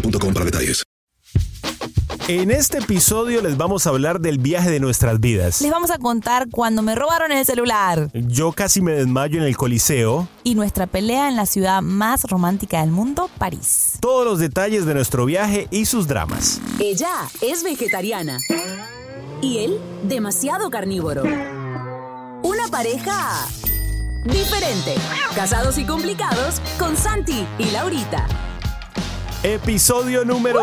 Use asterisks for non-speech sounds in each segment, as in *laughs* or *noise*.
boostmobile.com para detalles. En este episodio les vamos a hablar del viaje de nuestras vidas. Les vamos a contar cuando me robaron el celular Yo casi me desmayo en el Coliseo. y nuestra pelea en la ciudad más romántica del mundo, París. Todos los detalles de nuestro viaje y sus dramas. Ella es vegetariana y él demasiado carnívoro. Una pareja diferente. Casados y complicados con Santi y Laurita. Episodio número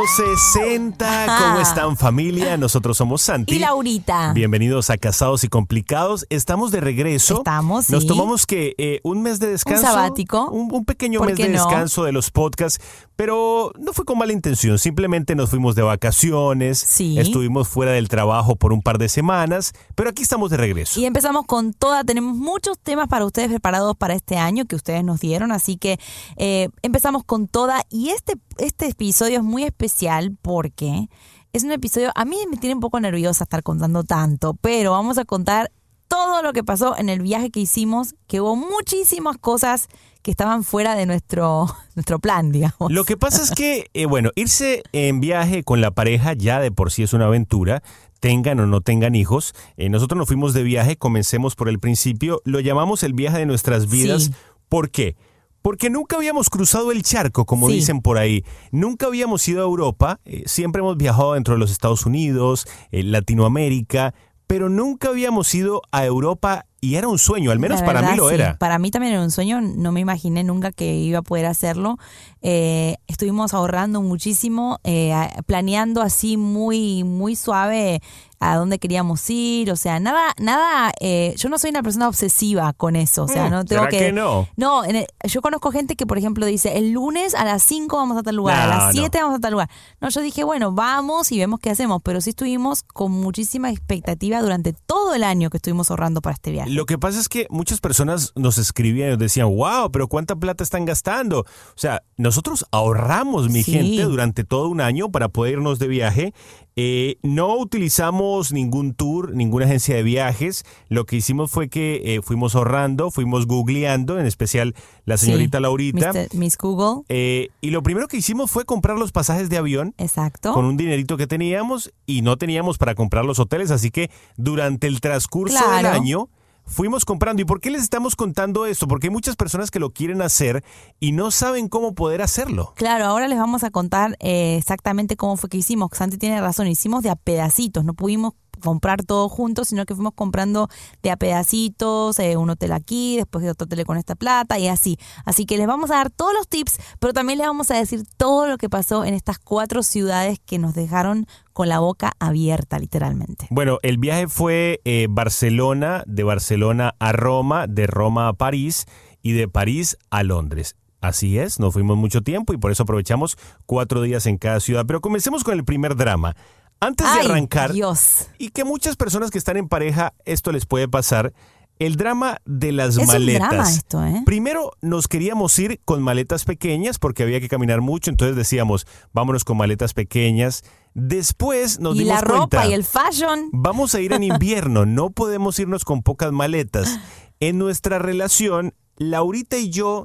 60. ¿Cómo están familia? Nosotros somos Santi. Y Laurita. Bienvenidos a Casados y Complicados. Estamos de regreso. Estamos, Nos sí. tomamos que eh, un mes de descanso. sabático. Un, un pequeño ¿Por mes de no? descanso de los podcasts. Pero no fue con mala intención. Simplemente nos fuimos de vacaciones. Sí. Estuvimos fuera del trabajo por un par de semanas. Pero aquí estamos de regreso. Y empezamos con toda, tenemos muchos temas para ustedes preparados para este año que ustedes nos dieron, así que eh, empezamos con toda y este, este episodio es muy especial porque es un episodio, a mí me tiene un poco nerviosa estar contando tanto, pero vamos a contar todo lo que pasó en el viaje que hicimos, que hubo muchísimas cosas que estaban fuera de nuestro, *laughs* nuestro plan, digamos. Lo que pasa es que, eh, bueno, irse en viaje con la pareja ya de por sí es una aventura, tengan o no tengan hijos. Eh, nosotros nos fuimos de viaje, comencemos por el principio, lo llamamos el viaje de nuestras vidas. Sí. ¿Por qué? Porque nunca habíamos cruzado el charco, como Sí. dicen por ahí. Nunca habíamos ido a Europa, eh, siempre hemos viajado dentro de los Estados Unidos, eh, Latinoamérica, pero nunca habíamos ido a Europa y era un sueño, al menos para mí lo sí. era. Para mí también era un sueño, no me imaginé nunca que iba a poder hacerlo. Eh, estuvimos ahorrando muchísimo, eh, planeando así muy, muy suave a dónde queríamos ir, o sea, nada, nada, eh, yo no soy una persona obsesiva con eso, o sea, Mm, no tengo ¿será que... que no? No, en el- yo conozco gente que, por ejemplo, dice, el lunes a las 5 vamos a tal lugar, a las no. 7 vamos a tal lugar. No, yo dije, bueno, vamos y vemos qué hacemos, pero sí estuvimos con muchísima expectativa durante todo el año que estuvimos ahorrando para este viaje. Lo que pasa es que muchas personas nos escribían y nos decían, wow, pero ¿cuánta plata están gastando? O sea, nosotros ahorramos, mi Sí. gente, durante todo un año para poder irnos de viaje. Eh, no utilizamos ningún tour, ninguna agencia de viajes. Lo que hicimos fue que eh, fuimos ahorrando, fuimos googleando, en especial la señorita Sí, Laurita. Miss Google. Eh, y lo primero que hicimos fue comprar los pasajes de avión Exacto. con un dinerito que teníamos y no teníamos para comprar los hoteles, así que durante el transcurso del año fuimos comprando. ¿Y por qué les estamos contando esto? Porque hay muchas personas que lo quieren hacer y no saben cómo poder hacerlo. Claro, ahora les vamos a contar eh, exactamente cómo fue que hicimos. Santi tiene razón, hicimos de a pedacitos, no pudimos comprar todo junto, sino que fuimos comprando de a pedacitos, eh, un hotel aquí, después de otro hotel con esta plata y así. Así que les vamos a dar todos los tips, pero también les vamos a decir todo lo que pasó en estas cuatro ciudades que nos dejaron con la boca abierta, literalmente. Bueno, el viaje fue eh, Barcelona, de Barcelona a Roma, de Roma a París y de París a Londres. Así es, no fuimos mucho tiempo y por eso aprovechamos cuatro días en cada ciudad. Pero comencemos con el primer drama. Antes de arrancar, Dios. y que muchas personas que están en pareja esto les puede pasar, el drama de las Es un maletas. drama esto, ¿eh? Primero nos queríamos ir con maletas pequeñas porque había que caminar mucho, entonces decíamos, vámonos con maletas pequeñas. Después nos y dimos la ropa cuenta, y el fashion. vamos a ir en *laughs* invierno, no podemos irnos con pocas maletas. En nuestra relación, Laurita y yo,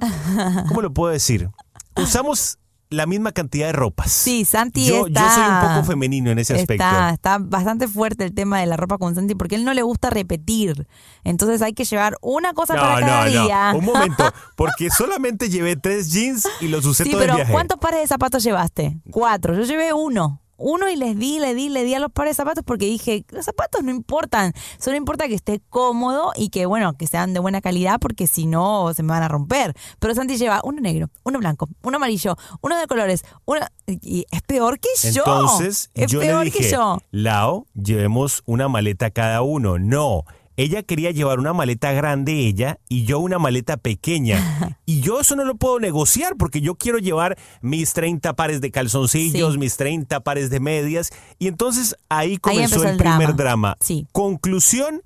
¿cómo lo puedo decir? *laughs* Usamos la misma cantidad de ropas. Sí, Santi yo, está... yo soy un poco femenino en ese aspecto. Está, está bastante fuerte el tema de la ropa con Santi porque él no le gusta repetir. Entonces hay que llevar una cosa para cada día. Un momento, *laughs* porque solamente llevé tres jeans y los usé Sí, todo el pero. ¿cuántos pares de zapatos llevaste? Cuatro. Yo llevé uno. Uno y les di, le di, le di a los pares de zapatos porque dije, los zapatos no importan, solo importa que esté cómodo y que, bueno, que sean de buena calidad porque si no se me van a romper. Pero Santi lleva uno negro, uno blanco, uno amarillo, uno de colores, uno... Y es peor que yo. Entonces, es yo peor le que yo. Lao, llevemos una maleta cada uno. No, ella quería llevar una maleta grande ella y yo una maleta pequeña. *laughs* y yo eso no lo puedo negociar porque yo quiero llevar mis 30 pares de calzoncillos, Sí. mis 30 pares de medias. Y entonces ahí comenzó el, el primer drama. drama. Sí. Conclusión,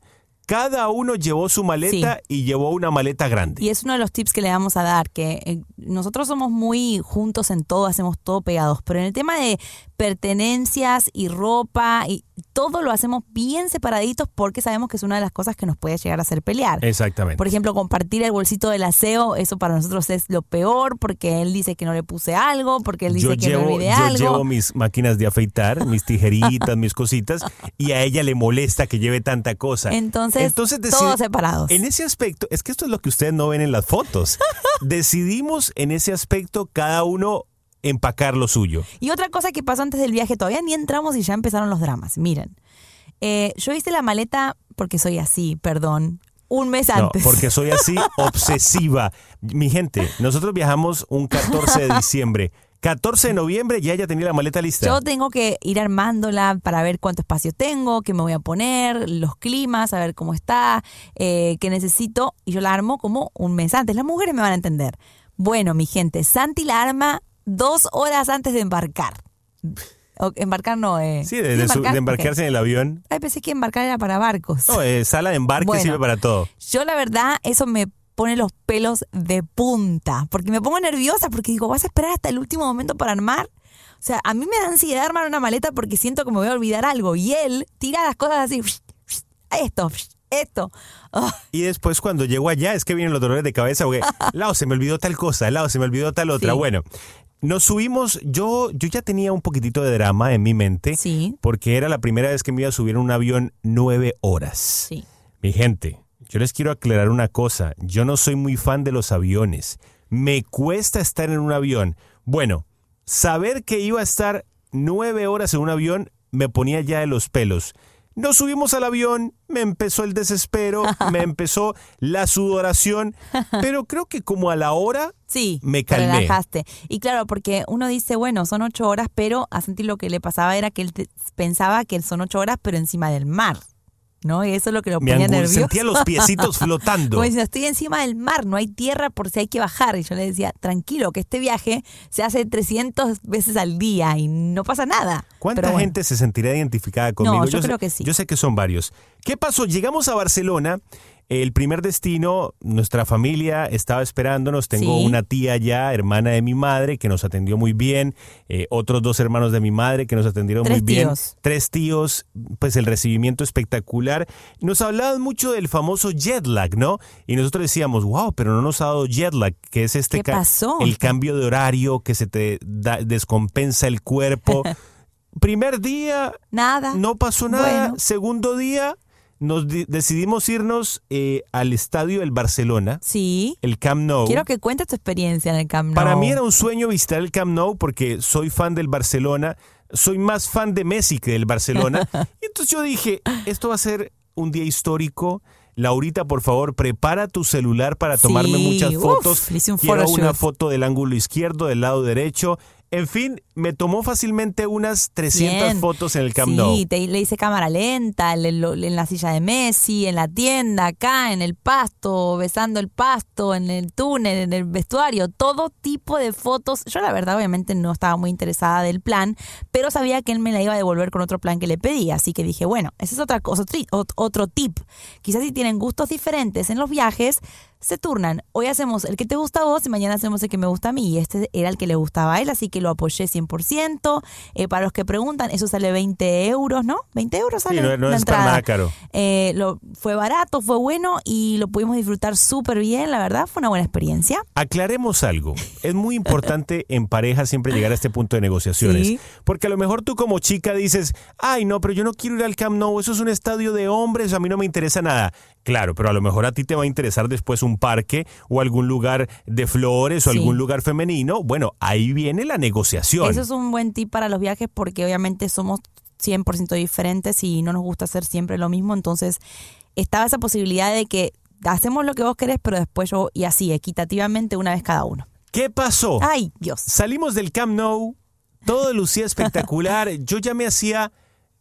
cada uno llevó su maleta y llevó una maleta grande. Y es uno de los tips que le vamos a dar, que eh, nosotros somos muy juntos en todo, hacemos todo pegados, pero en el tema de pertenencias y ropa y todo lo hacemos bien separaditos porque sabemos que es una de las cosas que nos puede llegar a hacer pelear. Exactamente. Por ejemplo, compartir el bolsito del aseo, eso para nosotros es lo peor porque él dice que no le puse algo, porque él dice yo que llevo, me olvidé yo algo. llevo mis máquinas de afeitar, mis tijeritas, *laughs* mis cositas, y a ella le molesta que lleve tanta cosa. Entonces, decidi- todos separados. En ese aspecto, es que esto es lo que ustedes no ven en las fotos. *laughs* Decidimos en ese aspecto cada uno empacar lo suyo. Y otra cosa que pasó antes del viaje, todavía ni entramos y ya empezaron los dramas. Miren, eh, yo hice la maleta porque soy así, perdón, un mes No, antes. porque soy así *laughs* obsesiva. Mi gente, nosotros viajamos un 14 de diciembre. 14 de noviembre ya ella tenía la maleta lista. Yo tengo que ir armándola para ver cuánto espacio tengo, qué me voy a poner, los climas, a ver cómo está, eh, qué necesito. Y yo la armo como un mes antes. Las mujeres me van a entender. Bueno, mi gente, Santi la arma dos horas antes de embarcar. O- embarcar no, eh. sí, de, de su- de embarcarse en el avión. Ay, pensé que embarcar era para barcos. No, eh, sala de embarque Bueno. sirve para todo. Yo la verdad, eso me pone los pelos de punta, porque me pongo nerviosa, porque digo, ¿vas a esperar hasta el último momento para armar? O sea, a mí me da ansiedad armar una maleta porque siento que me voy a olvidar algo. Y él tira las cosas así, esto, esto. Ah, Y después cuando llego allá es que vienen los dolores de cabeza porque, *laughs* Lao, se me olvidó tal cosa, Lao, se me olvidó tal otra. Sí. Bueno, nos subimos, yo, yo ya tenía un poquitito de drama en mi mente Sí. porque era la primera vez que me iba a subir en un avión nueve horas. Sí. Mi gente, yo les quiero aclarar una cosa, yo no soy muy fan de los aviones, me cuesta estar en un avión. Bueno, saber que iba a estar nueve horas en un avión me ponía ya de los pelos. Nos subimos al avión, me empezó el desespero, me *laughs* empezó la sudoración, pero creo que como a la hora Sí, me te calmé. relajaste. Y claro, porque uno dice, bueno, son ocho horas, pero a sentir lo que le pasaba era que él pensaba que son ocho horas, pero encima del mar. ¿No? Y eso es lo que lo Me ponía nervioso. sentía los piecitos *laughs* flotando. Como diciendo, estoy encima del mar, no hay tierra por si hay que bajar. Y yo le decía, tranquilo, que este viaje se hace 300 veces al día y no pasa nada. ¿Cuánta Pero bueno, gente se sentirá identificada conmigo? yo sé- creo que sí. Yo sé que son varios. ¿Qué pasó? Llegamos a Barcelona. El primer destino, nuestra familia estaba esperándonos. Tengo Sí. una tía ya, hermana de mi madre, que nos atendió muy bien. eh, otros dos hermanos de mi madre que nos atendieron Tres muy bien. tíos. Tres tíos, pues el recibimiento espectacular. Nos hablaban mucho del famoso jet lag, ¿no? Y nosotros decíamos, wow, pero no nos ha dado jet lag, que es este ¿Qué pasó? el cambio de horario que se te da- descompensa el cuerpo. *laughs* Primer día, nada. no pasó nada. Bueno. Segundo día, nos di- decidimos irnos eh, al estadio del Barcelona, Sí. el Camp Nou. Quiero que cuentes tu experiencia en el Camp Nou. Para mí era un sueño visitar el Camp Nou porque soy fan del Barcelona, soy más fan de Messi que del Barcelona. *laughs* y entonces yo dije, esto va a ser un día histórico. Laurita, por favor, prepara tu celular para tomarme Sí, muchas uf, fotos. un Quiero una foto del ángulo izquierdo, del lado derecho. En fin, me tomó fácilmente unas 300 Bien. fotos en el Camp sí, te, le hice cámara lenta, le- lo- en la silla de Messi, en la tienda, acá, en el pasto, besando el pasto, en el túnel, en el vestuario, todo tipo de fotos. Yo la verdad obviamente no estaba muy interesada del plan, pero sabía que él me la iba a devolver con otro plan que le pedía, así que dije, bueno, ese es otra cosa, otro, ot- otro tip. Quizás si tienen gustos diferentes en los viajes, se turnan. Hoy hacemos el que te gusta a vos y mañana hacemos el que me gusta a mí. Y este era el que le gustaba a él, así que lo apoyé 100%. Eh, para los que preguntan, eso sale 20 euros, ¿no? 20 euros sale Sí, no, no la es para entrada. nada caro. Eh, lo, fue barato, fue bueno y lo pudimos disfrutar súper bien, la verdad, fue una buena experiencia. Aclaremos algo. Es muy importante *laughs* en pareja siempre llegar a este punto de negociaciones. Sí. Porque a lo mejor tú como chica dices, ay no, pero yo no quiero ir al Camp Nou, eso es un estadio de hombres, a mí no me interesa nada. Claro, pero a lo mejor a ti te va a interesar después un parque o algún lugar de flores o Sí. algún lugar femenino. Bueno, ahí viene la negociación. Eso es un buen tip para los viajes porque obviamente somos 100% diferentes y no nos gusta hacer siempre lo mismo, entonces estaba esa posibilidad de que hacemos lo que vos querés, pero después yo, y así, equitativamente, una vez cada uno. ¿Qué pasó? Ay, Dios. Salimos del Camp Nou, todo lucía espectacular. *laughs* Yo ya me hacía,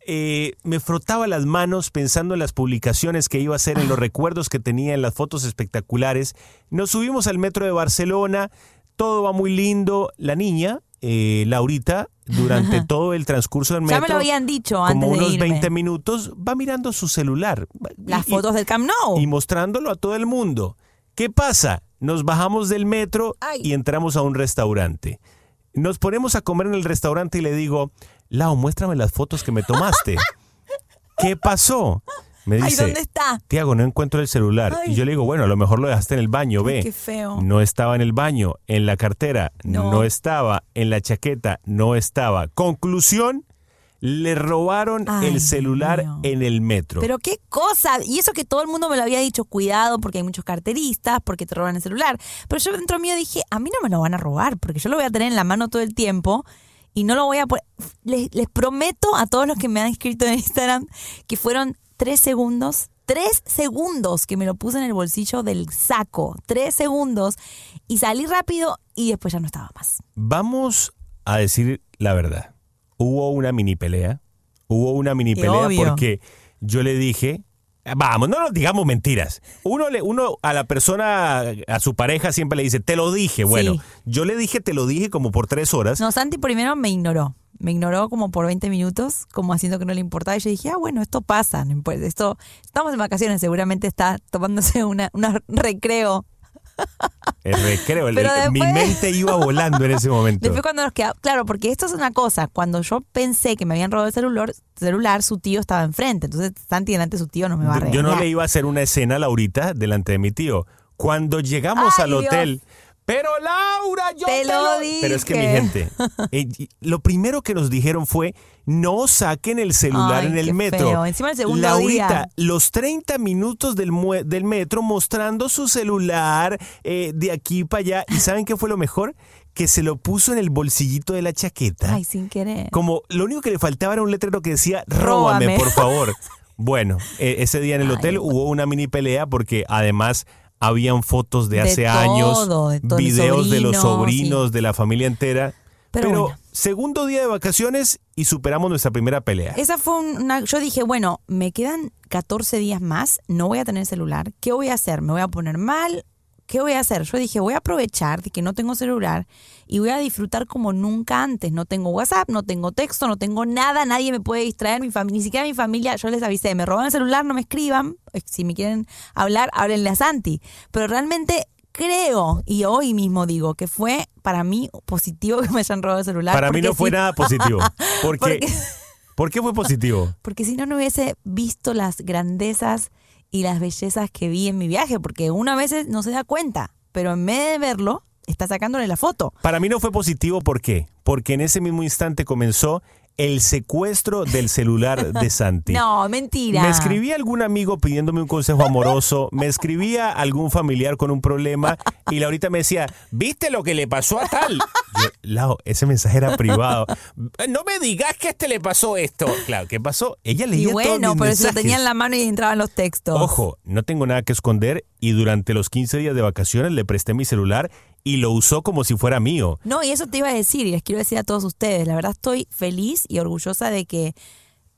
eh, me frotaba las manos pensando en las publicaciones que iba a hacer, en los recuerdos que tenía, en las fotos espectaculares. Nos subimos al metro de Barcelona, todo va muy lindo. La niña, eh, Laurita, durante todo el transcurso del metro, Ya me lo habían dicho antes como de unos irme. 20 minutos, va mirando su celular. Las Y- fotos del Camp Nou. y mostrándolo a todo el mundo. ¿Qué pasa? Nos bajamos del metro Ay. y entramos a un restaurante. Nos ponemos a comer en el restaurante y le digo, Lau, muéstrame las fotos que me tomaste. ¿Qué pasó? Me Ay, dice, ¿dónde está? Tiago, no encuentro el celular. Ay. Y yo le digo, bueno, a lo mejor lo dejaste en el baño, Ay, ve. qué feo. No estaba en el baño, en la cartera, No. no, estaba, en la chaqueta, no estaba. Conclusión, le robaron Ay, el celular mío. en el metro. Pero qué cosa, y eso que todo el mundo me lo había dicho, cuidado porque hay muchos carteristas, porque te roban el celular. Pero yo dentro mío dije, a mí no me lo van a robar, porque yo lo voy a tener en la mano todo el tiempo y no lo voy a poner. Les, les prometo a todos los que me han escrito en Instagram que fueron tres segundos, tres segundos que me lo puse en el bolsillo del saco, tres segundos, y salí rápido y después ya no estaba más. Vamos a decir la verdad. Hubo una mini pelea. Hubo una mini pelea porque yo le dije, vamos, no nos digamos mentiras. Uno, le, uno a la persona, a su pareja siempre le dice, te lo dije. Bueno, Sí. yo le dije, te lo dije como por tres horas. No, Santi primero me ignoró. Me ignoró como por 20 minutos, como haciendo que no le importaba. Y yo dije, ah, bueno, esto pasa. Esto, estamos en vacaciones, seguramente está tomándose una, una recreo. El recreo, el- mi mente iba volando en ese momento. Después cuando nos quedamos, claro, porque esto es una cosa, cuando yo pensé que me habían robado el celular, celular su tío estaba enfrente. Entonces Santi delante de su tío no me va a regañar. Yo no le iba a hacer una escena, Laurita, delante de mi tío. Cuando llegamos Ay, al Dios. Pero Laura, yo Te te, lo Pero es que mi dije. gente, *laughs* eh, lo primero que nos dijeron fue, no saquen el celular Ay, en el metro. feo. Encima el segundo Laurita, día. los 30 minutos del, del metro mostrando su celular eh, de aquí para allá. ¿Y *laughs* saben qué fue lo mejor? Que se lo puso en el bolsillito de la chaqueta. Ay, sin querer. Como lo único que le faltaba era un letrero que decía, róbame, Róbame. por favor. *laughs* Bueno, eh, ese día en el Ay. hotel hubo una mini pelea porque además habían fotos de De hace todo, años, de videos de los sobrinos, de la familia entera. Pero Pero, bueno. segundo día de vacaciones y superamos nuestra primera pelea. Esa fue una. Yo dije, bueno, me quedan 14 días más, no voy a tener celular. ¿Qué voy a hacer? ¿Me voy a poner mal? ¿Qué voy a hacer? Yo dije, voy a aprovechar de que no tengo celular y voy a disfrutar como nunca antes. No tengo WhatsApp, no tengo texto, no tengo nada, nadie me puede distraer, mi ni siquiera mi familia. Yo les avisé, me roban el celular, no me escriban. Eh, Si me quieren hablar, háblenle a Santi. Pero realmente creo, y hoy mismo digo, que fue para mí positivo que me hayan robado el celular. Para mí no fue nada positivo. *laughs* Porque, Porque- ¿Por qué fue positivo? *laughs* porque si no, no hubiese visto las grandezas y las bellezas que vi en mi viaje, porque uno a veces no se da cuenta, pero en vez de verlo, está sacándole la foto. Para mí no fue positivo, ¿por qué? Porque en ese mismo instante comenzó el secuestro del celular de *laughs* Santi. No, mentira. Me escribía algún amigo pidiéndome un consejo amoroso, me escribía algún familiar con un problema y Laurita me decía, ¿viste lo que le pasó a tal? Yo, Lau, ese mensaje era privado. No me digas que a este le pasó esto. Claro, ¿qué pasó? Ella Y leía todos bueno, mis pero si lo tenía en la mano y entraban los textos. Ojo, no tengo nada que esconder y durante los 15 días de vacaciones le presté mi celular y lo usó como si fuera mío. No, y eso te iba a decir, y les quiero decir a todos ustedes, la verdad estoy feliz y orgullosa de que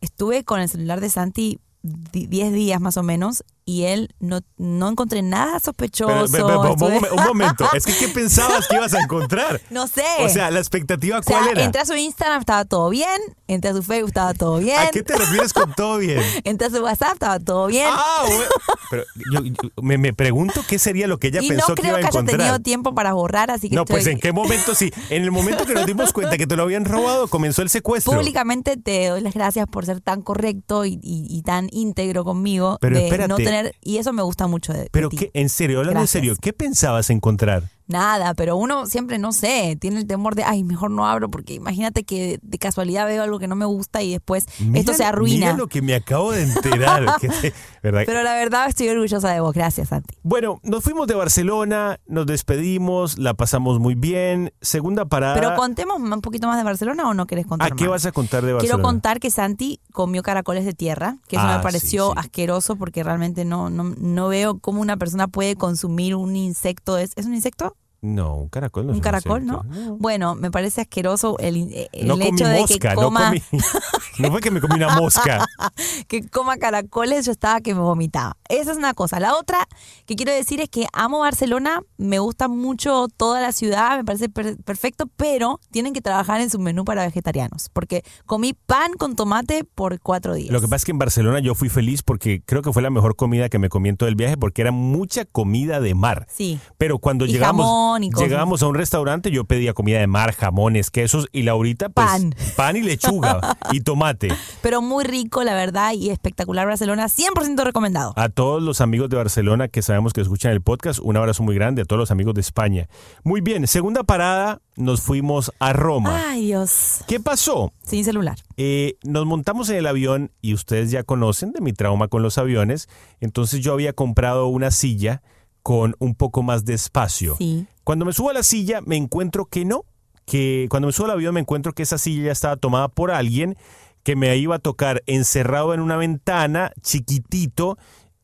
estuve con el celular de Santi di- 10 días más o menos y él no, no encontré nada sospechoso. Pero, pero, pero, un, momento, es que ¿qué *laughs* pensabas que ibas a encontrar? No sé. O sea, la expectativa O sea, cuál era? entré a su Instagram, estaba todo bien, entré a su Facebook, estaba todo bien. ¿A qué te refieres con todo bien? *laughs* Entré a su WhatsApp, estaba todo bien. Ah, bueno. Pero yo, yo- me, me pregunto qué sería lo que ella y pensó no que creo iba a que haya encontrar. tenido tiempo para borrar, así que no, pues estoy- en qué momento sí. En el momento que nos dimos cuenta que te lo habían robado, comenzó el secuestro. Públicamente te doy las gracias por ser tan correcto y, y- y tan íntegro conmigo. Pero de espérate. no tener, y eso me gusta mucho de, de Pero ti. qué, en serio, hablando Gracias. en serio, ¿qué pensabas encontrar? Nada, pero uno siempre, no sé, tiene el temor de, ay, mejor no abro, porque imagínate que de casualidad veo algo que no me gusta y después esto se arruina. Mira lo que me acabo de enterar. que *laughs* ¿verdad? Pero la verdad estoy orgullosa de vos. Gracias, Santi. Bueno, nos fuimos de Barcelona, nos despedimos, la pasamos muy bien. Segunda parada. Pero contemos un poquito más de Barcelona o no querés contar ¿A qué más? vas a contar de Barcelona? Quiero contar que Santi comió caracoles de tierra, que eso Ah, me sí, pareció sí. asqueroso porque realmente no, no, no veo cómo una persona puede consumir un insecto. ¿Es, ¿es un insecto? No, un caracol no es un caracol. ¿no? Bueno, me parece asqueroso el, eh, el No comí hecho de mosca, que no coma, comí. *laughs* No fue que me comí una mosca. *laughs* que coma caracoles, yo estaba que me vomitaba. Esa es una cosa. La otra que quiero decir es que amo Barcelona, me gusta mucho toda la ciudad, me parece per- perfecto, pero tienen que trabajar en su menú para vegetarianos, porque comí pan con tomate por cuatro días. Lo que pasa es que en Barcelona yo fui feliz porque creo que fue la mejor comida que me comí en todo el viaje porque era mucha comida de mar. Sí. Pero cuando Y llegamos, jamón y cosas. llegábamos a un restaurante, yo pedía comida de mar, jamones, quesos y Laurita, pues Pan. pan y lechuga y tomate. *laughs* Pero muy rico, la verdad, y espectacular Barcelona, 100% recomendado. A todos los amigos de Barcelona que sabemos que escuchan el podcast, un abrazo muy grande a todos los amigos de España. Muy bien, segunda parada, nos fuimos a Roma. Ay, Dios. ¿Qué pasó? Sin celular. Eh, nos montamos en el avión y ustedes ya conocen de mi trauma con los aviones. Entonces yo había comprado una silla con un poco más de espacio. Sí. Cuando me subo a la silla me encuentro que no, que cuando me subo al avión me encuentro que esa silla ya estaba tomada por alguien que me iba a tocar encerrado en una ventana, chiquitito,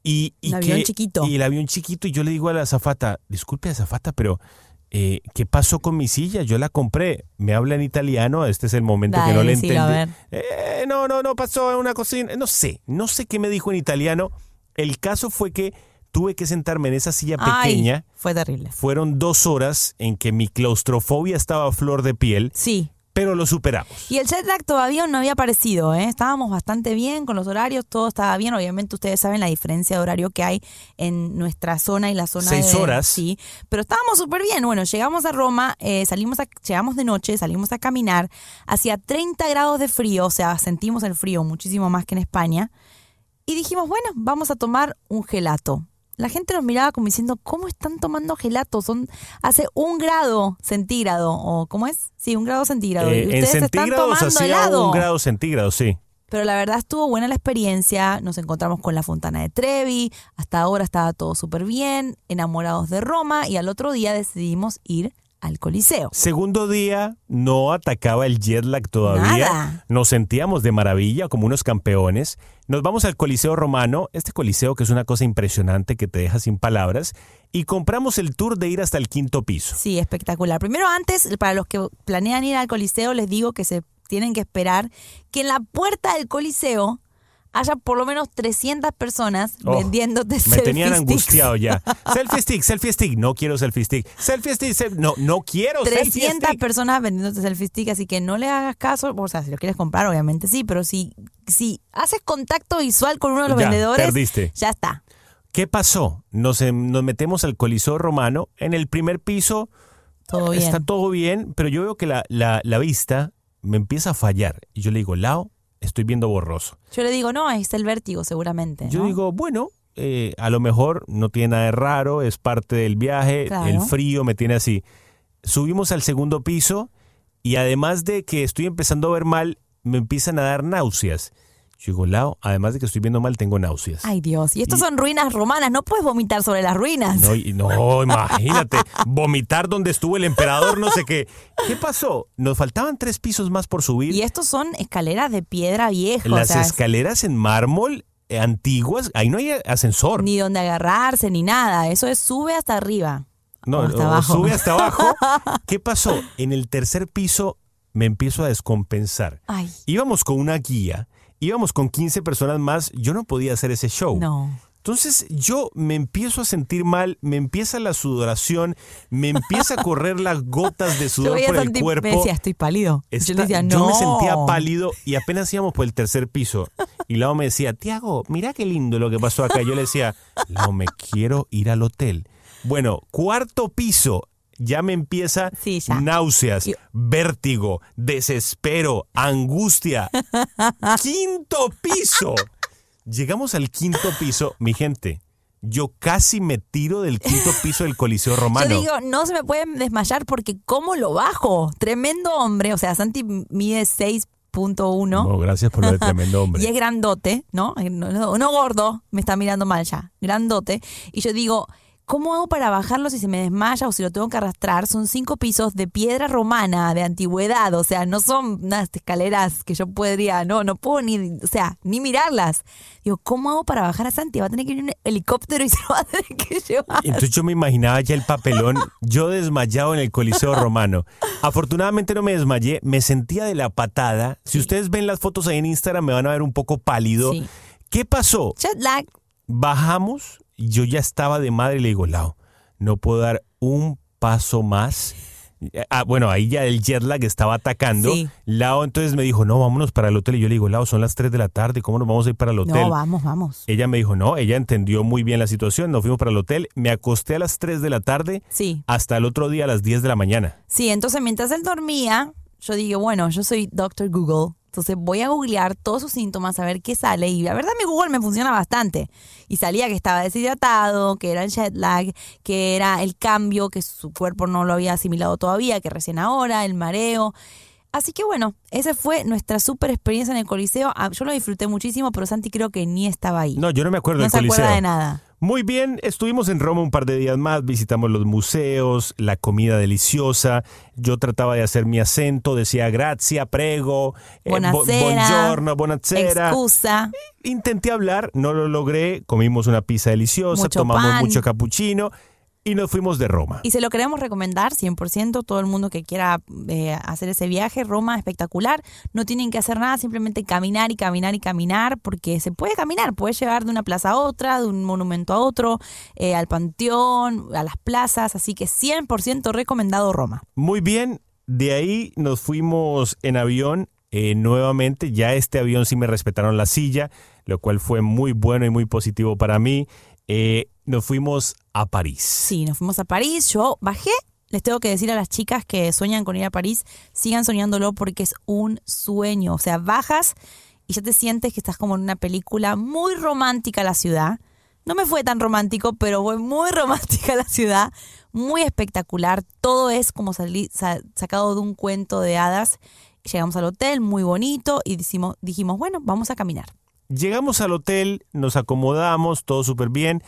y, y Un avión que- chiquito. Y el avión chiquito, y yo le digo a la azafata, disculpe azafata, pero eh, ¿qué pasó con mi silla? Yo la compré. Me habla en italiano, este es el momento que no le a entendí. Eh, no, no, no pasó en una cocina. No sé, no sé qué me dijo en italiano. El caso fue que tuve que sentarme en esa silla Ay, pequeña. fue terrible. Fueron dos horas en que mi claustrofobia estaba a flor de piel, Sí. pero lo superamos. Y el jet lag todavía no había aparecido, ¿eh? Estábamos bastante bien con los horarios, todo estaba bien. Obviamente ustedes saben la diferencia de horario que hay en nuestra zona y la zona Seis de... horas. Sí, pero estábamos súper bien. Bueno, llegamos a Roma, eh, salimos a, llegamos de noche, salimos a caminar. Hacía 30 grados de frío, o sea, sentimos el frío muchísimo más que en España. Y dijimos, bueno, vamos a tomar un gelato. La gente nos miraba como diciendo, ¿cómo están tomando gelato? Son hace un grado centígrado, o ¿cómo es? Sí, un grado centígrado. Eh, y en ustedes están tomando hacía helado. un grado centígrado, sí. Pero la verdad estuvo buena la experiencia, nos encontramos con la Fontana de Trevi, hasta ahora estaba todo súper bien, enamorados de Roma y al otro día decidimos ir al Coliseo. Segundo día, no atacaba el jet lag todavía. Nada. Nos sentíamos de maravilla como unos campeones. Nos vamos al Coliseo Romano, este Coliseo que es una cosa impresionante que te deja sin palabras, y compramos el tour de ir hasta el quinto piso. Sí, espectacular. Primero antes, para los que planean ir al Coliseo, les digo que se tienen que esperar que en la puerta del Coliseo haya por lo menos 300 personas Oh, vendiéndote Me selfie tenían sticks. angustiado ya. *laughs* Selfie stick, selfie stick. No quiero selfie stick. Selfie stick, sel- no, no quiero selfie 300 stick. personas vendiéndote selfie stick, así que no le hagas caso, o sea, si lo quieres comprar, obviamente sí, pero si, si haces contacto visual con uno de los Ya, vendedores, perdiste. ya está. ¿Qué pasó? Nos, em, nos metemos al Coliseo Romano. En el primer piso Todo bien. está todo bien, pero yo veo que la, la, la vista me empieza a fallar. Y yo le digo, Lao, estoy viendo borroso. Yo le digo, no, es el vértigo seguramente. Yo digo, bueno, eh, a lo mejor no tiene nada de raro, es parte del viaje, Claro. el frío me tiene así. Subimos al segundo piso y además de que estoy empezando a ver mal, me empiezan a dar náuseas. Yo digo, Lao, además de que estoy viendo mal, tengo náuseas. Ay Dios, y estos son ruinas romanas, no puedes vomitar sobre las ruinas. No, y- no, *laughs* imagínate, vomitar donde estuvo el emperador, no sé qué. ¿Qué pasó? Nos faltaban tres pisos más por subir. Y estos son escaleras de piedra vieja, o Las sea, escaleras en mármol eh, antiguas, ahí no hay ascensor. ni donde agarrarse ni nada, eso es sube hasta arriba. No, hasta abajo. sube hasta abajo. *laughs* ¿Qué pasó? En el tercer piso me empiezo a descompensar. Ay, Íbamos con una guía, íbamos con 15 personas más, yo no podía hacer ese show. no. Entonces yo me empiezo a sentir mal, me empieza la sudoración, me empieza a *laughs* correr las gotas de Yo sudor por el cuerpo. me decía, estoy pálido. yo Está- le decía, no. yo me sentía pálido y apenas íbamos por el tercer piso. Y Lau me decía, Tiago, mira qué lindo lo que pasó acá. Yo le decía, Lau, me quiero ir al hotel. Bueno, cuarto piso, ya me empieza Sí, ya. náuseas, vértigo, desespero, angustia. *laughs* Quinto piso. Llegamos al quinto piso, mi gente. Yo casi me tiro del quinto piso del Coliseo Romano. Yo digo, no se me puede desmayar porque ¿cómo lo bajo? Tremendo hombre, o sea, Santi mide 6.1 No, gracias por lo de tremendo *laughs* hombre. y es grandote, ¿no? No, no- no gordo, me está mirando mal ya, grandote. Y yo digo, ¿cómo hago para bajarlo si se me desmaya o si lo tengo que arrastrar? Son cinco pisos de piedra romana, de antigüedad, o sea, no son unas escaleras que yo podría, no, no puedo ni, o sea, ni mirarlas. Digo, ¿cómo hago para bajar a Santi? Va a tener que ir en un helicóptero y *laughs* se lo va a tener que llevar. Entonces yo me imaginaba ya el papelón, yo desmayado en el Coliseo Romano. Afortunadamente no me desmayé, me sentía de la patada. Si ustedes ven las fotos ahí en Instagram me van a ver un poco pálido. Sí. ¿Qué pasó? Jet lag. Bajamos yo ya estaba de madre y le digo, Lau, no puedo dar un paso más. Ah, bueno, ahí ya el jet lag estaba atacando. Sí. Lau entonces me dijo, no, vámonos para el hotel. Y yo le digo, Lau, son las 3 de la tarde, ¿cómo nos vamos a ir para el hotel? No, vamos, vamos. Ella me dijo, no, ella entendió muy bien la situación, nos fuimos para el hotel, me acosté a las 3 de la tarde Sí. hasta el otro día a las 10 de la mañana. Sí, entonces mientras él dormía, yo dije, bueno, yo soy Dr. Google, entonces voy a googlear todos sus síntomas a ver qué sale. Y la verdad mi Google me funciona bastante. Y salía que estaba deshidratado, que era el jet lag, que era el cambio, que su cuerpo no lo había asimilado todavía, que recién ahora, el mareo. Así que bueno, esa fue nuestra super experiencia en el Coliseo. Ah, Yo lo disfruté muchísimo, pero Santi creo que ni estaba ahí. No, yo no me acuerdo No del se Coliseo. acuerda de nada. Muy bien, estuvimos en Roma un par de días más, visitamos los museos, la comida deliciosa. Yo trataba de hacer mi acento, decía grazie, prego, eh, bo- Buonasera. buongiorno, buonasera. Excusa. Intenté hablar, no lo logré, comimos una pizza deliciosa, Mucho tomamos pan. mucho cappuccino y nos fuimos de Roma. Y se lo queremos recomendar 100%, todo el mundo que quiera eh, hacer ese viaje, Roma espectacular, no tienen que hacer nada, simplemente caminar y caminar y caminar, porque se puede caminar, puedes llegar de una plaza a otra, de un monumento a otro, eh, al panteón, a las plazas, así que 100% recomendado Roma. Muy bien, de ahí nos fuimos en avión eh, nuevamente. Ya este avión sí me respetaron la silla, lo cual fue muy bueno y muy positivo para mí. Eh, nos fuimos a París. Sí, nos fuimos a París, yo bajé. Les tengo que decir a las chicas que sueñan con ir a París, sigan soñándolo porque es un sueño. O sea, bajas y ya te sientes que estás como en una película muy romántica la ciudad. No me fue tan romántico, pero fue muy *laughs* romántica la ciudad, muy espectacular. Todo es como salí- sa- sacado de un cuento de hadas. Llegamos al hotel, muy bonito, y dijimos bueno, vamos a caminar. Llegamos al hotel, nos acomodamos, todo súper bien.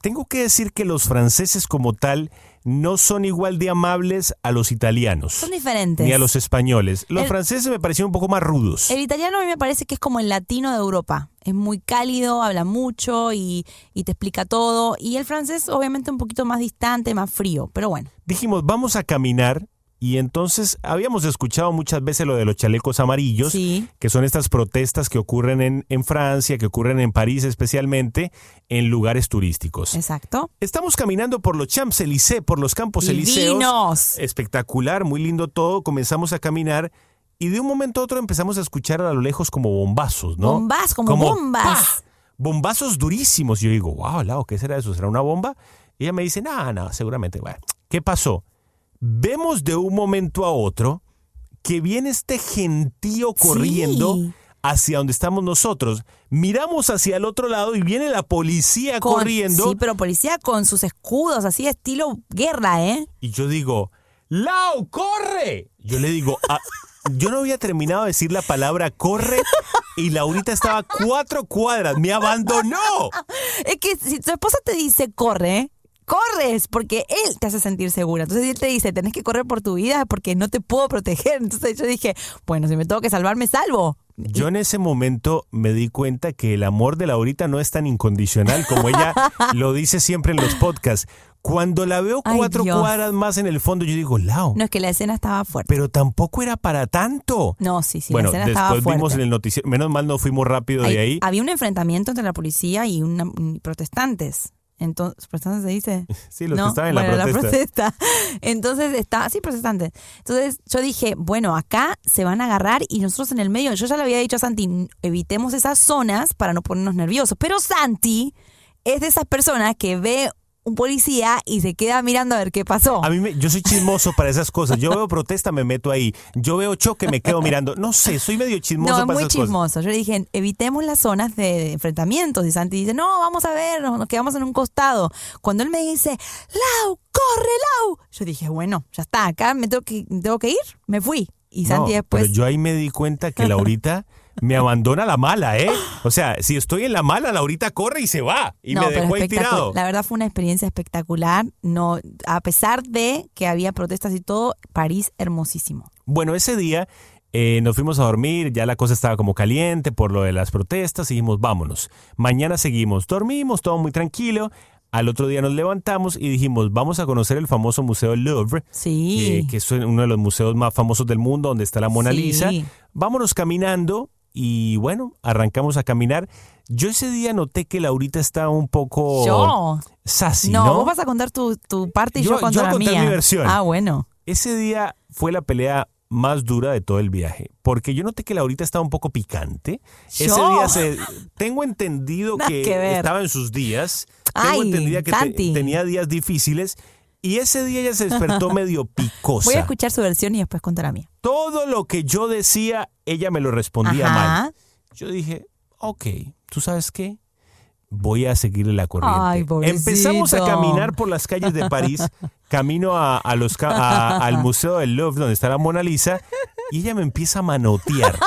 Tengo que decir que los franceses como tal no son igual de amables a los italianos. Son diferentes. Ni a los españoles. Los El- franceses me parecieron un poco más rudos. El italiano a mí me parece que es como el latino de Europa. Es muy cálido, habla mucho y, y te explica todo. Y el francés obviamente un poquito más distante, más frío. Pero bueno, dijimos, vamos a caminar. Y entonces habíamos escuchado muchas veces lo de los chalecos amarillos, Sí. que son estas protestas que ocurren en, en Francia, que ocurren en París especialmente, en lugares turísticos. exacto. Estamos caminando por los Champs-Élysées, por los Campos Elíseos. Espectacular, muy lindo todo. Comenzamos a caminar y de un momento a otro empezamos a escuchar a lo lejos como bombazos, ¿no? Bombas, como bombas. ¡pah! Bombazos durísimos. Yo digo, wow, Lau, ¿qué será eso? ¿Será una bomba? Y ella me dice, no, no, seguramente. Bueno, ¿qué pasó? Vemos de un momento a otro que viene este gentío corriendo Sí. hacia donde estamos nosotros. Miramos hacia el otro lado y viene la policía Con- corriendo. Sí, pero policía con sus escudos, así estilo guerra, ¿eh? Y yo digo, ¡Lau, corre! Yo le digo, "A- yo no había terminado de decir la palabra corre y Laurita estaba a cuatro cuadras. Me abandonó. *laughs* Es que si tu esposa te dice corre, corres porque él te hace sentir segura. Entonces él te dice, tenés que correr por tu vida porque no te puedo proteger. Entonces yo dije, bueno, si me tengo que salvar, me salvo. Yo en ese momento me di cuenta que el amor de Laurita no es tan incondicional como ella *laughs* lo dice siempre en los podcasts. Cuando la veo cuatro cuadras más en el fondo, yo digo, Lau, No, es que la escena estaba fuerte. pero tampoco era para tanto. No, sí, sí, bueno, la escena estaba después fuerte. vimos en el noticiero, menos mal no fuimos rápido de ahí. Había un enfrentamiento entre la policía y una, y protestantes. Entonces, ¿protestantes se dice? *laughs* Sí, los No, que estaban en la bueno, protesta. protesta. *laughs* Entonces está, sí, protestantes. Entonces yo dije, bueno, acá se van a agarrar y nosotros en el medio, yo ya le había dicho a Santi, evitemos esas zonas para no ponernos nerviosos. Pero Santi es de esas personas que ve un policía y se queda mirando a ver qué pasó. A mí me- yo soy chismoso para esas cosas. Yo veo protesta, me meto ahí. Yo veo choque, me quedo mirando. No sé, soy medio chismoso No, para muy esas cosas. chismoso. Yo le dije, evitemos las zonas de enfrentamientos. Y Santi dice, no, vamos a ver, nos, nos quedamos en un costado. Cuando él me dice, Lau, corre, Lau. Yo dije, bueno, ya está, acá me tengo que, tengo que ir. Me fui. Y Santi No, después... Pero yo ahí me di cuenta que Laurita *laughs* me abandona la mala, ¿eh? O sea, si estoy en la mala, Laurita corre y se va. Y No, me dejó ahí tirado. La verdad fue una experiencia espectacular. No, a pesar de que había protestas y todo, París hermosísimo. Bueno, ese día eh, nos fuimos a dormir, ya la cosa estaba como caliente por lo de las protestas y dijimos, vámonos. Mañana seguimos. Dormimos, todo muy tranquilo. Al otro día nos levantamos y dijimos, vamos a conocer el famoso Museo Louvre, Sí. que, que es uno de los museos más famosos del mundo, donde está la Mona Sí. Lisa. Vámonos caminando y bueno, arrancamos a caminar. Yo ese día noté que Laurita estaba un poco Yo. sassy, no, ¿no? vos vas a contar tu, tu parte y yo, Yo- cuento yo la conté mía. mi versión. Ah, bueno. Ese día fue la pelea más dura de todo el viaje, porque yo noté que Laurita estaba un poco picante. Ese ¿Yo? día se, tengo entendido *laughs* que, estaba en sus días. Tengo Ay, entendido que te- tenía días difíciles y ese día ella se despertó *laughs* medio picosa. Voy a escuchar su versión y después cuento la mía. Todo lo que yo decía, ella me lo respondía Ajá. mal. Yo dije, ok, ¿tú sabes qué? Voy a seguirle la corriente. Ay. Empezamos a caminar por las calles de París, *laughs* camino a, a los, a- al Museo del Louvre, donde está la Mona Lisa, y ella me empieza a manotear.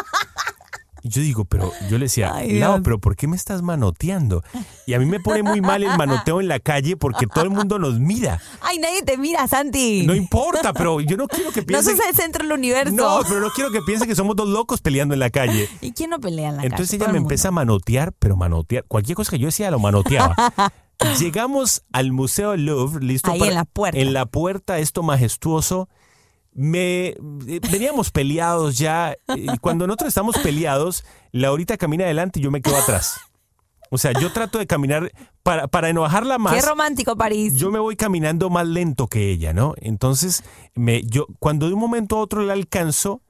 Yo digo, pero yo le decía, Ay, no, pero ¿por qué me estás manoteando? Y a mí me pone muy mal el manoteo en la calle porque todo el mundo nos mira. Ay, nadie te mira, Santi. No importa, pero yo no quiero que No piensen... sos el centro del universo. No, pero no quiero que piensen que somos dos locos peleando en la calle. ¿Y quién no pelea en la Entonces calle? ella Todo me el empieza a manotear, pero manotear. Cualquier cosa que yo decía lo manoteaba. *laughs* Llegamos al Museo del Louvre, listo Ahí para- en la puerta. En la puerta, esto majestuoso. Me eh, veníamos peleados ya. Y cuando nosotros estamos peleados, Laurita camina adelante y yo me quedo atrás. O sea, yo trato de caminar para, para enojarla mundo. Qué más. romántico, París. Yo me voy caminando más lento que ella, ¿no? Entonces, me, yo, cuando de un momento a otro la alcanzo,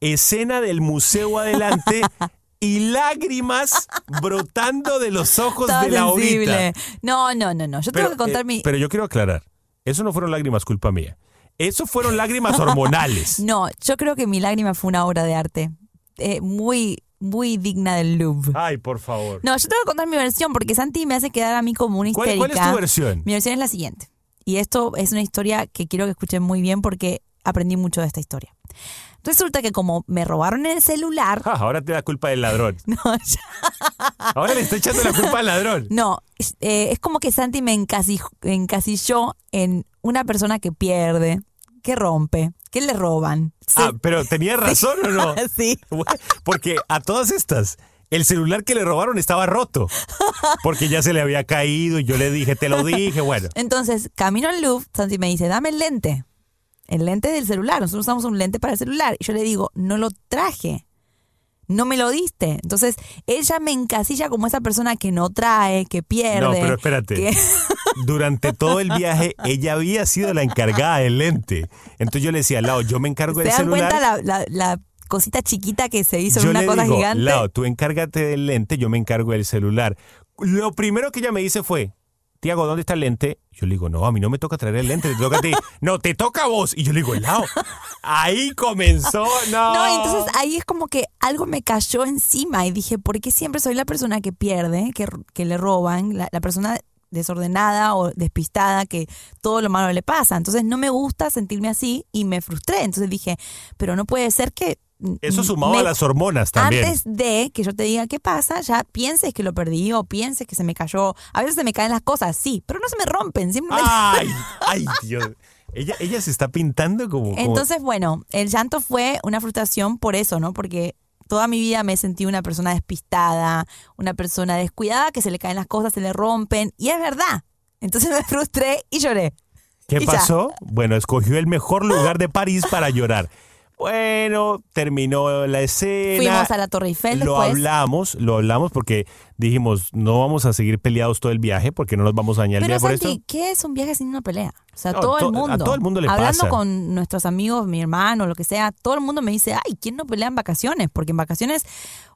escena del museo adelante *laughs* y lágrimas brotando de los ojos Todo de Laurita. sensible. No, no, no, no. Yo tengo que contar eh, mi. pero yo quiero aclarar, eso no fueron lágrimas culpa mía. Eso fueron lágrimas hormonales. *laughs* No, yo creo que mi lágrima fue una obra de arte. Eh, muy, muy digna del Louvre. Ay, por favor. No, yo tengo que contar mi versión porque Santi me hace quedar a mí como una ¿Cuál, histérica. cuál es tu versión? Mi versión es la siguiente. Y esto es una historia que quiero que escuchen muy bien porque aprendí mucho de esta historia. Resulta que como me robaron el celular. Ah, ahora te da culpa del ladrón. *laughs* No, ya- Ahora le estoy echando la culpa al ladrón. no es, eh, es como que Santi me encasilló en una persona que pierde, que rompe, que le roban. Se- Ah, pero tenía *laughs* razón o no? *laughs* sí. Porque a todas estas, el celular que le robaron estaba roto. Porque ya se le había caído y yo le dije, te lo dije, bueno. Entonces, camino al Louvre, Santi me dice, dame el lente. El lente del celular. Nosotros usamos un lente para el celular. Y yo le digo, no lo traje. No me lo diste. Entonces, ella me encasilla como esa persona que no trae, que pierde. No, pero espérate. que- *laughs* Durante todo el viaje, ella había sido la encargada del lente. Entonces yo le decía, Lao, yo me encargo ¿Se del celular. cuenta la, la- la cosita chiquita que se hizo yo en una le cosa digo, gigante? Lao, tú encárgate del lente, yo me encargo del celular. Lo primero que ella me dice fue, Tiago, ¿dónde está el lente? Yo le digo, no, a mí no me toca traer el lente, te toca a ti. *laughs* No, te toca a vos. Y yo le digo, Lao, ahí comenzó, no. No, entonces ahí es como que algo me cayó encima y dije, ¿por qué siempre soy la persona que pierde, que, que le roban, la, la persona desordenada o despistada que todo lo malo le pasa? Entonces no me gusta sentirme así y me frustré. Entonces dije, pero no puede ser que Eso sumado me- a las hormonas también. Antes de que yo te diga qué pasa, ya pienses que lo perdí o pienses que se me cayó. A veces se me caen las cosas, sí, pero no se me rompen. Simplemente Ay, *laughs* ay, Dios. Ella, ella se está pintando como... como- Entonces, bueno, el llanto fue una frustración por eso, ¿no? Porque toda mi vida me sentí una persona despistada, una persona descuidada, que se le caen las cosas, se le rompen, y es verdad. Entonces *laughs* me frustré y lloré. ¿Qué y ya. pasó? Bueno, escogió el mejor lugar de París para llorar. Bueno, terminó la escena. Fuimos a la Torre Eiffel Lo después. hablamos, lo hablamos porque dijimos, no vamos a seguir peleados todo el viaje porque no nos vamos a dañar el por Santi, esto. ¿qué es un viaje sin una pelea? O sea, No, todo to- el a mundo. todo el mundo le Hablando pasa. con nuestros amigos, mi hermano, lo que sea, todo el mundo me dice, ay, ¿quién no pelea en vacaciones? Porque en vacaciones,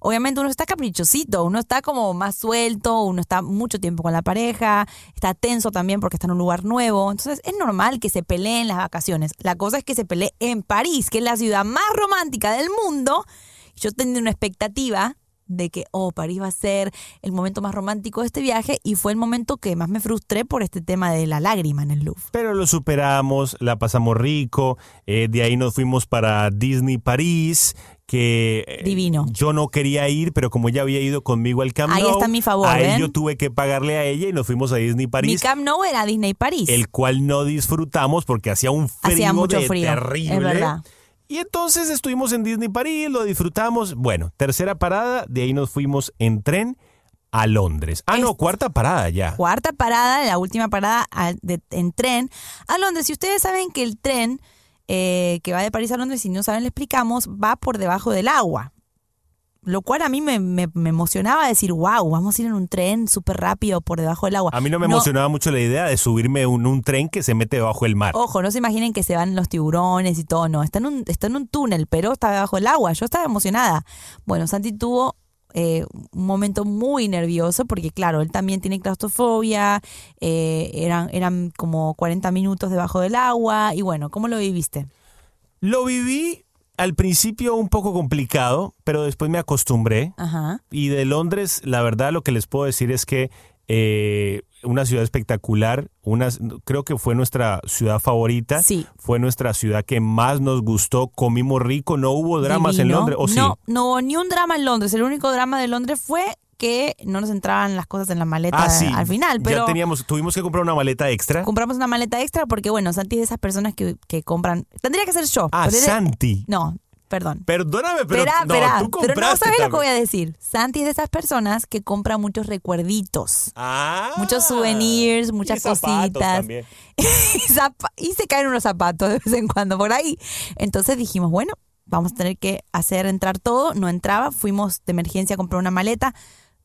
obviamente, uno está caprichosito, uno está como más suelto, uno está mucho tiempo con la pareja, está tenso también porque está en un lugar nuevo. Entonces, es normal que se pelee en las vacaciones. La cosa es que se pelee en París, que es la ciudad más romántica del mundo. Yo tenía una expectativa de que, oh, París va a ser el momento más romántico de este viaje y fue el momento que más me frustré por este tema de la lágrima en el Louvre. Pero lo superamos, la pasamos rico, eh, de ahí nos fuimos para Disney París, que eh, Divino. yo no quería ir, pero como ella había ido conmigo al Camp Ahí Nou, está mi favor, ahí ¿ven? yo tuve que pagarle a ella y nos fuimos a Disney Mi París, Camp Nou era Disney París. el cual no disfrutamos porque hacía un frío Hacía mucho de frío, terrible. es verdad. Y entonces estuvimos en Disney París, lo disfrutamos. Bueno, tercera parada, de ahí nos fuimos en tren a Londres. Ah, no, cuarta parada ya. Cuarta parada, la última parada de- en tren a Londres. Si ustedes saben que el tren eh, que va de París a Londres, si no saben, le explicamos, va por debajo del agua. Lo cual a mí me, me- me emocionaba decir, wow, vamos a ir en un tren súper rápido por debajo del agua. A mí no me emocionaba mucho la idea de subirme en un tren que se mete bajo el mar. Ojo, no se imaginen que se van los tiburones y todo, no, está en un, está en un túnel, pero está debajo del agua, yo estaba emocionada. Bueno, Santi tuvo eh, un momento muy nervioso porque claro, él también tiene claustrofobia, eh, eran, eran como 40 minutos debajo del agua y bueno, ¿cómo lo viviste? Lo viví al principio un poco complicado, pero después me acostumbré. Ajá. Y de Londres, la verdad, lo que les puedo decir es que eh, una ciudad espectacular, una, creo que fue nuestra ciudad favorita, Sí. fue nuestra ciudad que más nos gustó, comimos rico, no hubo dramas en. Londres, ¿o sí? No, no hubo ni un drama en Londres, el único drama de Londres fue que no nos entraban las cosas en la maleta Ah, sí. al final, pero... Ya teníamos, tuvimos que comprar una maleta extra. compramos una maleta extra porque, bueno, Santi es de esas personas que, que compran. Tendría que ser yo. Ah, pero Santi. No, perdón. Perdóname, pero no, tú pero no compraste sabes lo que voy a decir. Santi es de esas personas que compra muchos recuerditos. Ah, Muchos souvenirs, muchas y cositas. también. *laughs* y se caen unos zapatos de vez en cuando por ahí. Entonces dijimos, bueno, vamos a tener que hacer entrar todo. No entraba, fuimos de emergencia a comprar una maleta.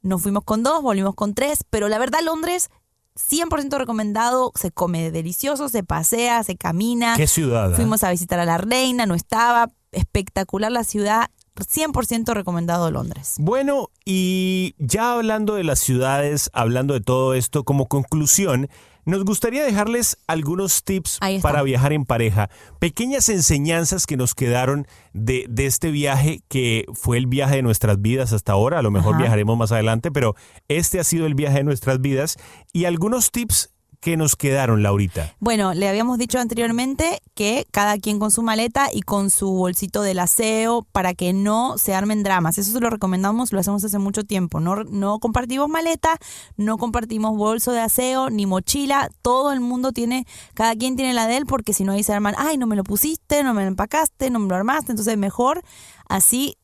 Nos fuimos con dos, volvimos con tres. Pero la verdad, Londres, 100% recomendado. Se come delicioso, se pasea, se camina. Qué ciudad. ¿eh? Fuimos a visitar a la reina, no estaba. Espectacular la ciudad. 100% recomendado Londres. Bueno, y ya hablando de las ciudades, hablando de todo esto, como conclusión, nos gustaría dejarles algunos tips para viajar en pareja. Pequeñas enseñanzas que nos quedaron de, de este viaje que fue el viaje de nuestras vidas hasta ahora. A lo mejor Ajá. viajaremos más adelante, pero este ha sido el viaje de nuestras vidas. Y algunos tips que nos quedaron, Laurita. Bueno, le habíamos dicho anteriormente que cada quien con su maleta y con su bolsito del aseo para que no se armen dramas. Eso se lo recomendamos, lo hacemos hace mucho tiempo. No, no compartimos maleta, no compartimos bolso de aseo ni mochila. Todo el mundo tiene, cada quien tiene la de él porque si no ahí se arman, ay, no me lo pusiste, no me lo empacaste, no me lo armaste. Entonces mejor así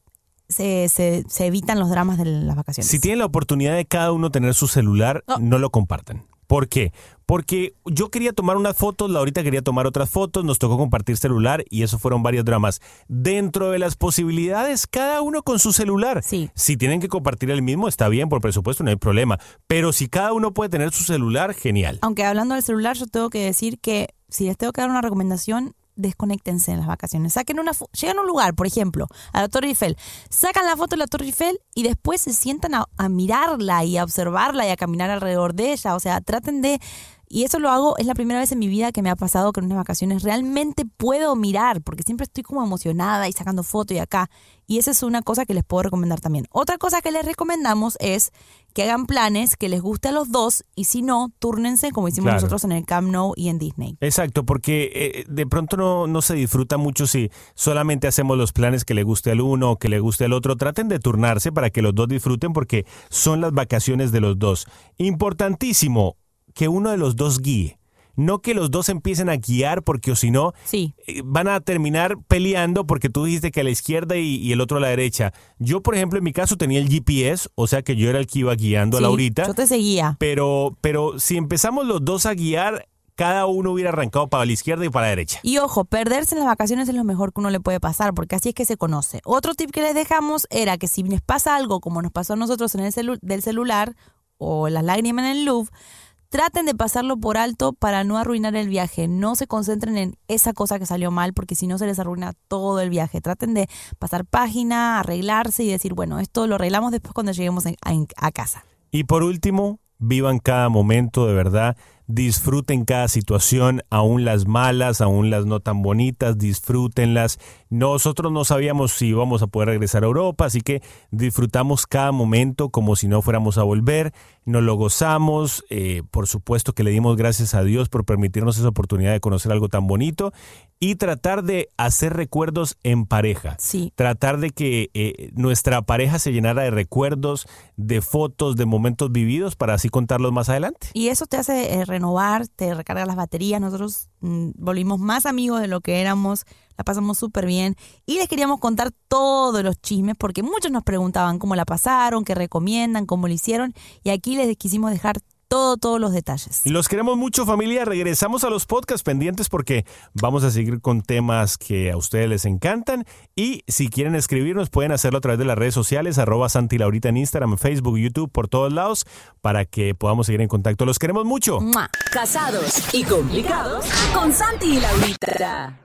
se, se, se evitan los dramas de las vacaciones. Si tienen la oportunidad de cada uno tener su celular, No. no lo compartan. ¿Por qué? Porque yo quería tomar unas fotos, Laurita quería tomar otras fotos, nos tocó compartir celular y eso fueron varios dramas. Dentro de las posibilidades, cada uno con su celular. Sí. Si tienen que compartir el mismo, está bien, por presupuesto, no hay problema. Pero si cada uno puede tener su celular, genial. Aunque hablando del celular, yo tengo que decir que si les tengo que dar una recomendación, desconéctense en las vacaciones. Saquen una llegan a un lugar, por ejemplo, a la Torre Eiffel, sacan la foto de la Torre Eiffel y después se sientan a, a mirarla y a observarla y a caminar alrededor de ella. O sea, traten de Y eso lo hago, es la primera vez en mi vida que me ha pasado que en unas vacaciones realmente puedo mirar, porque siempre estoy como emocionada y sacando fotos y acá. Y esa es una cosa que les puedo recomendar también. Otra cosa que les recomendamos es que hagan planes que les guste a los dos y si no, túrnense como hicimos Claro. nosotros en el Camp Nou y en Disney. Exacto, porque eh, de pronto no, no se disfruta mucho si solamente hacemos los planes que le guste al uno o que le guste al otro. Traten de turnarse para que los dos disfruten porque son las vacaciones de los dos. Importantísimo que uno de los dos guíe. No que los dos empiecen a guiar porque o si no Sí. eh, van a terminar peleando porque tú dijiste que a la izquierda y, y el otro a la derecha. Yo, por ejemplo, en mi caso tenía el GPS, o sea que yo era el que iba guiando a Sí, Laurita. Yo te seguía. Pero, pero si empezamos los dos a guiar, cada uno hubiera arrancado para la izquierda y para la derecha. Y ojo, perderse en las vacaciones es lo mejor que uno le puede pasar, porque así es que se conoce. Otro tip que les dejamos era que si les pasa algo como nos pasó a nosotros en el celu- del celular o las lágrimas en el Louvre, traten de pasarlo por alto para no arruinar el viaje. No se concentren en esa cosa que salió mal, porque si no se les arruina todo el viaje. Traten de pasar página, arreglarse y decir, bueno, esto lo arreglamos después cuando lleguemos a casa. Y por último, vivan cada momento de verdad. Disfruten cada situación, aún las malas, aún las no tan bonitas, disfrútenlas. Nosotros no sabíamos si íbamos a poder regresar a Europa, así que disfrutamos cada momento como si no fuéramos a volver. Nos lo gozamos. eh, por supuesto que le dimos gracias a Dios por permitirnos esa oportunidad de conocer algo tan bonito y tratar de hacer recuerdos en pareja. Sí. Tratar de que eh, nuestra pareja se llenara de recuerdos, de fotos, de momentos vividos para así contarlos más adelante. Y eso te hace eh, renovar, te recarga las baterías. Nosotros mm, volvimos más amigos de lo que éramos, la pasamos súper bien. Y les queríamos contar todos los chismes porque muchos nos preguntaban cómo la pasaron, qué recomiendan, cómo lo hicieron. Y aquí les quisimos dejar todo, todos los detalles. Los queremos mucho familia, regresamos a los podcasts pendientes porque vamos a seguir con temas que a ustedes les encantan y si quieren escribirnos pueden hacerlo a través de las redes sociales, arroba Santi Laurita en Instagram, Facebook, YouTube, por todos lados para que podamos seguir en contacto. Los queremos mucho. ¡Mua! Casados y complicados con Santi y Laurita.